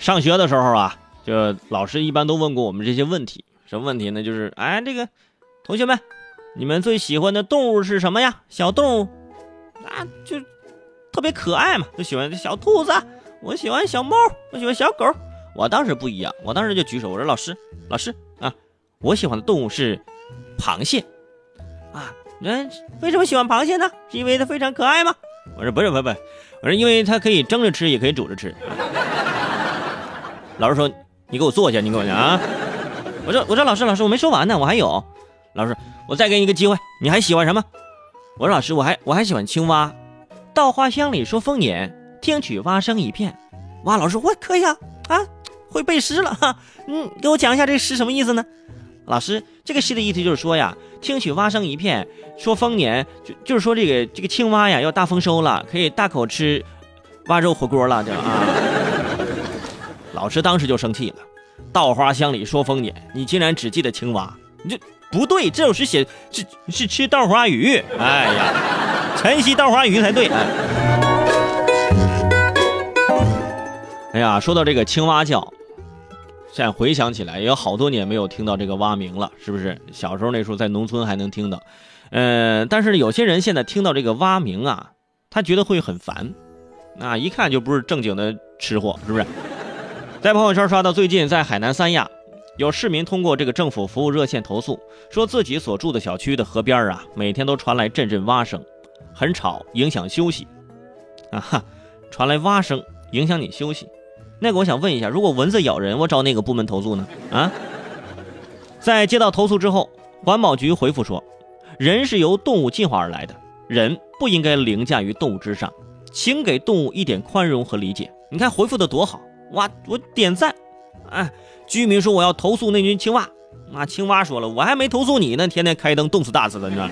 上学的时候啊，就老师一般都问过我们这些问题。什么问题呢？就是哎，这个同学们，你们最喜欢的动物是什么呀？小动物啊，就特别可爱嘛，就喜欢小兔子，我喜欢小猫，我喜欢小狗。我当时不一样，我当时就举手，我说老师，老师啊，我喜欢的动物是螃蟹啊。人为什么喜欢螃蟹呢？是因为它非常可爱吗？我说不是，不不，我说因为它可以蒸着吃，也可以煮着吃。老师说：“你给我坐下，你给我讲啊。”我说：“我说老师，老师，我没说完呢，我还有。”老师，我再给你一个机会，你还喜欢什么？我说：“老师，我还我还喜欢青蛙。”稻花香里说丰年，听取蛙声一片。哇，老师，我可以啊啊，会背诗了哈。嗯，给我讲一下这诗什么意思呢？老师，这个诗的意思就是说呀，听取蛙声一片，说丰年，就就是说这个这个青蛙呀要大丰收了，可以大口吃蛙肉火锅了，这啊。老师当时就生气了，稻花香里说丰年，你竟然只记得青蛙，你这不对，这首诗写是是吃稻花鱼，哎呀，晨曦稻花鱼才对。哎呀，说到这个青蛙叫，现在回想起来，也有好多年没有听到这个蛙鸣了，是不是？小时候那时候在农村还能听到，嗯，但是有些人现在听到这个蛙鸣啊，他觉得会很烦，那一看就不是正经的吃货，是不是？在朋友圈刷到，最近在海南三亚，有市民通过这个政府服务热线投诉，说自己所住的小区的河边啊，每天都传来阵阵蛙声，很吵，影响休息。啊哈，传来蛙声影响你休息。那个，我想问一下，如果蚊子咬人，我找哪个部门投诉呢？啊，在接到投诉之后，环保局回复说，人是由动物进化而来的，人不应该凌驾于动物之上，请给动物一点宽容和理解。你看回复的多好，哇，我点赞。哎，居民说我要投诉那群青蛙，那青蛙说了，我还没投诉你呢，天天开灯冻死大死的，你知道。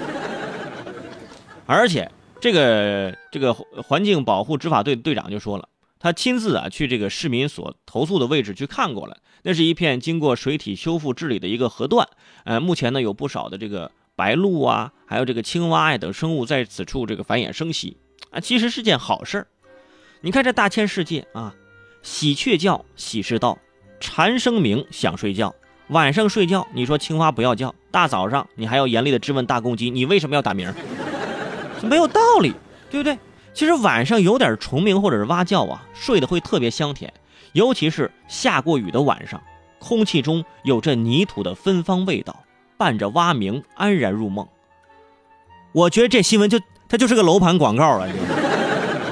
而且这个这个环境保护执法队队长就说了。他亲自啊去这个市民所投诉的位置去看过了，那是一片经过水体修复治理的一个河段，呃，目前呢有不少的这个白鹭啊，还有这个青蛙呀等生物在此处这个繁衍生息啊，其实是件好事。你看这大千世界啊，喜鹊叫喜事到，蝉声鸣想睡觉，晚上睡觉你说青蛙不要叫，大早上你还要严厉的质问大公鸡，你为什么要打鸣？没有道理，对不对？其实晚上有点虫鸣或者是蛙叫啊，睡得会特别香甜，尤其是下过雨的晚上，空气中有着泥土的芬芳味道，伴着蛙鸣安然入梦。我觉得这新闻就它就是个楼盘广告啊！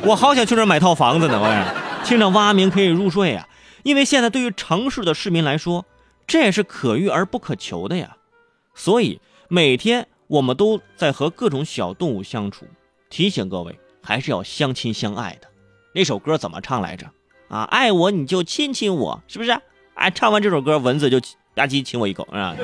我好想去那买套房子呢，我听着蛙鸣可以入睡啊，因为现在对于城市的市民来说，这也是可遇而不可求的呀。所以每天我们都在和各种小动物相处，提醒各位。还是要相亲相爱的，那首歌怎么唱来着？啊，爱我你就亲亲我，是不是？哎，唱完这首歌，蚊子就吧唧亲我一口，是吧？